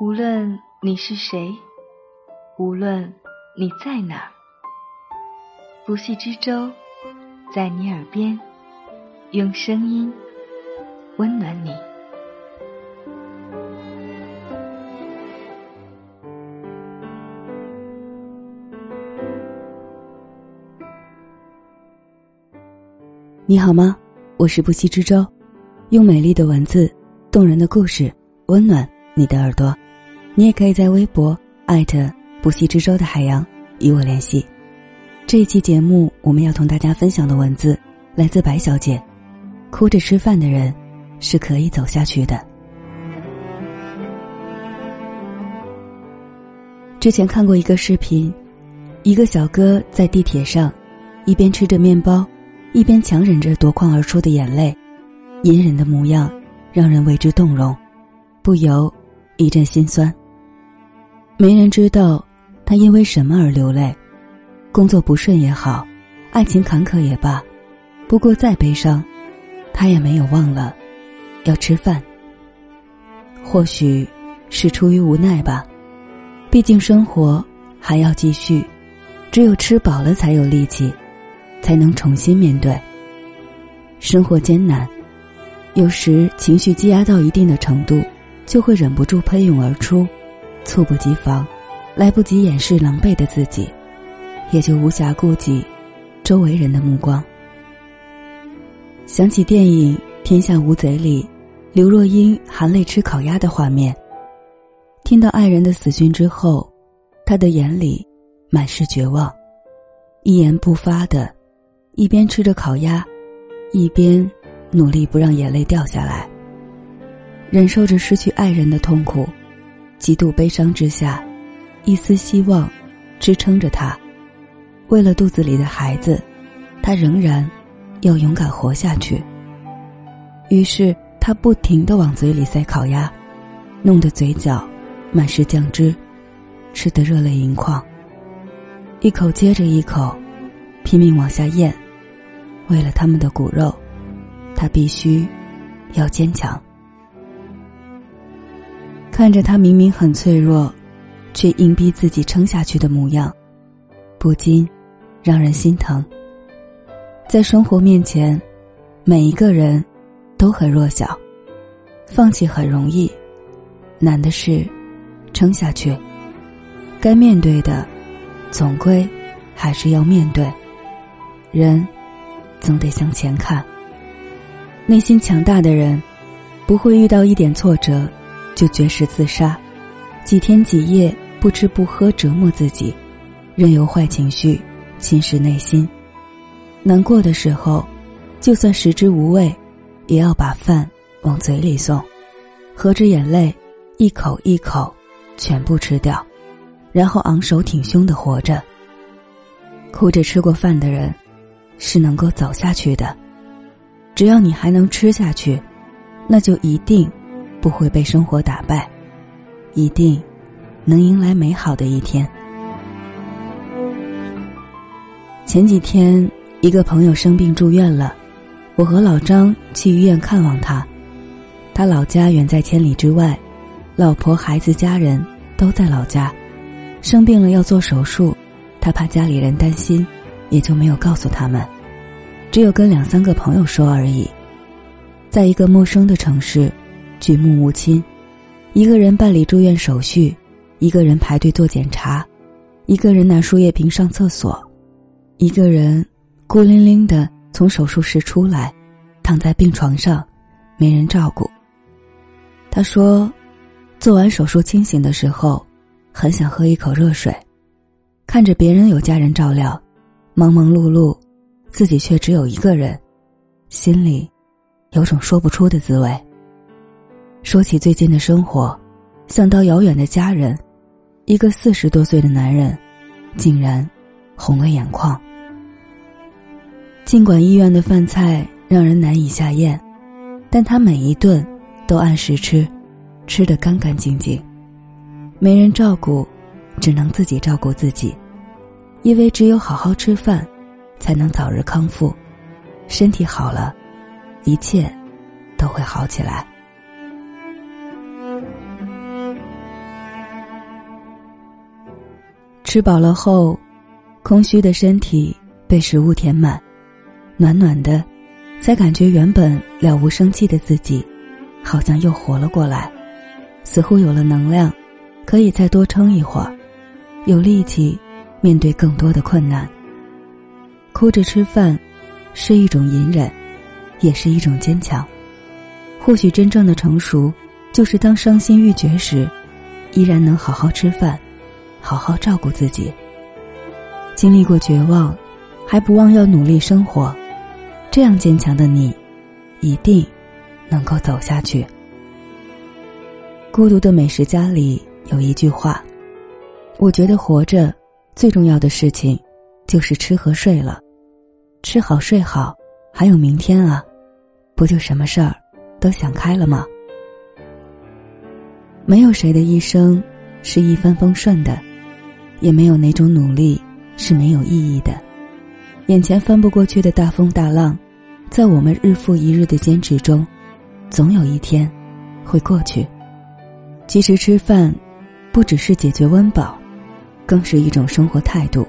无论你是谁，无论你在哪儿，不系之舟在你耳边，用声音温暖你。你好吗？我是不息之舟，用美丽的文字、动人的故事温暖你的耳朵。你也可以在微博艾特不息之舟的海洋与我联系。这一期节目我们要同大家分享的文字来自白小姐。哭着吃饭的人是可以走下去的。之前看过一个视频，一个小哥在地铁上，一边吃着面包。一边强忍着夺眶而出的眼泪，隐忍的模样让人为之动容，不由一阵心酸。没人知道他因为什么而流泪，工作不顺也好，爱情坎坷也罢，不过再悲伤，他也没有忘了要吃饭。或许是出于无奈吧，毕竟生活还要继续，只有吃饱了才有力气。才能重新面对。生活艰难，有时情绪积压到一定的程度，就会忍不住喷涌而出，猝不及防，来不及掩饰狼狈的自己，也就无暇顾及周围人的目光。想起电影《天下无贼》里，刘若英含泪吃烤鸭的画面，听到爱人的死讯之后，她的眼里满是绝望，一言不发的。一边吃着烤鸭，一边努力不让眼泪掉下来。忍受着失去爱人的痛苦，极度悲伤之下，一丝希望支撑着他。为了肚子里的孩子，他仍然要勇敢活下去。于是他不停的往嘴里塞烤鸭，弄得嘴角满是酱汁，吃得热泪盈眶。一口接着一口，拼命往下咽。为了他们的骨肉，他必须要坚强。看着他明明很脆弱，却硬逼自己撑下去的模样，不禁让人心疼。在生活面前，每一个人都很弱小，放弃很容易，难的是撑下去。该面对的，总归还是要面对。人。总得向前看。内心强大的人，不会遇到一点挫折就绝食自杀，几天几夜不吃不喝折磨自己，任由坏情绪侵蚀内心。难过的时候，就算食之无味，也要把饭往嘴里送，合着眼泪一口一口全部吃掉，然后昂首挺胸的活着。哭着吃过饭的人。是能够走下去的，只要你还能吃下去，那就一定不会被生活打败，一定能迎来美好的一天。前几天，一个朋友生病住院了，我和老张去医院看望他。他老家远在千里之外，老婆孩子家人都在老家，生病了要做手术，他怕家里人担心。也就没有告诉他们，只有跟两三个朋友说而已。在一个陌生的城市，举目无亲，一个人办理住院手续，一个人排队做检查，一个人拿输液瓶上厕所，一个人孤零零的从手术室出来，躺在病床上，没人照顾。他说，做完手术清醒的时候，很想喝一口热水，看着别人有家人照料。忙忙碌碌，自己却只有一个人，心里有种说不出的滋味。说起最近的生活，想到遥远的家人，一个四十多岁的男人，竟然红了眼眶。尽管医院的饭菜让人难以下咽，但他每一顿都按时吃，吃得干干净净。没人照顾，只能自己照顾自己。因为只有好好吃饭，才能早日康复。身体好了，一切都会好起来。吃饱了后，空虚的身体被食物填满，暖暖的，才感觉原本了无生气的自己，好像又活了过来，似乎有了能量，可以再多撑一会儿，有力气面对更多的困难。哭着吃饭，是一种隐忍，也是一种坚强。或许真正的成熟，就是当伤心欲绝时，依然能好好吃饭。好好照顾自己。经历过绝望，还不忘要努力生活，这样坚强的你，一定能够走下去。孤独的美食家里有一句话：“我觉得活着最重要的事情，就是吃和睡了。吃好睡好，还有明天啊，不就什么事儿都想开了吗？”没有谁的一生是一帆风顺的。也没有哪种努力是没有意义的。眼前翻不过去的大风大浪，在我们日复一日的坚持中，总有一天会过去。其实吃饭，不只是解决温饱，更是一种生活态度。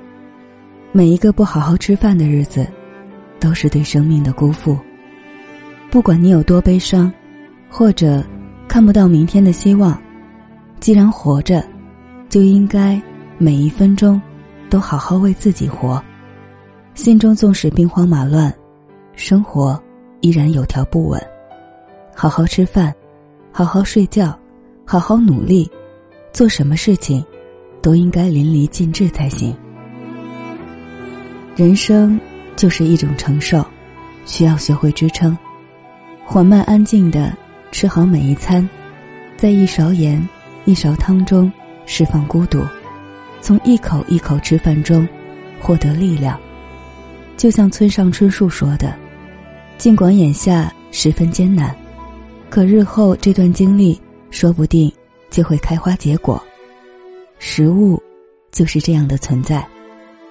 每一个不好好吃饭的日子，都是对生命的辜负。不管你有多悲伤，或者看不到明天的希望，既然活着，就应该。每一分钟，都好好为自己活。心中纵使兵荒马乱，生活依然有条不紊。好好吃饭，好好睡觉，好好努力，做什么事情，都应该淋漓尽致才行。人生就是一种承受，需要学会支撑。缓慢安静的吃好每一餐，在一勺盐、一勺汤中释放孤独。从一口一口吃饭中获得力量，就像村上春树说的：“尽管眼下十分艰难，可日后这段经历说不定就会开花结果。食物就是这样的存在，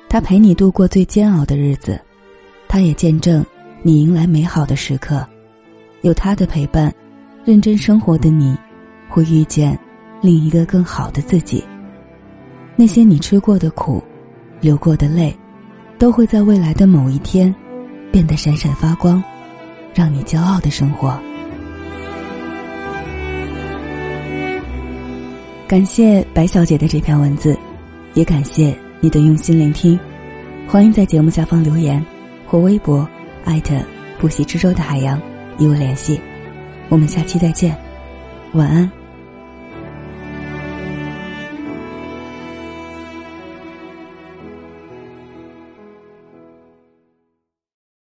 它陪你度过最煎熬的日子，它也见证你迎来美好的时刻。有它的陪伴，认真生活的你，会遇见另一个更好的自己。”那些你吃过的苦，流过的泪，都会在未来的某一天，变得闪闪发光，让你骄傲的生活。感谢白小姐的这篇文字，也感谢你的用心聆听。欢迎在节目下方留言，或微博艾特不息之舟的海洋与我联系。我们下期再见，晚安。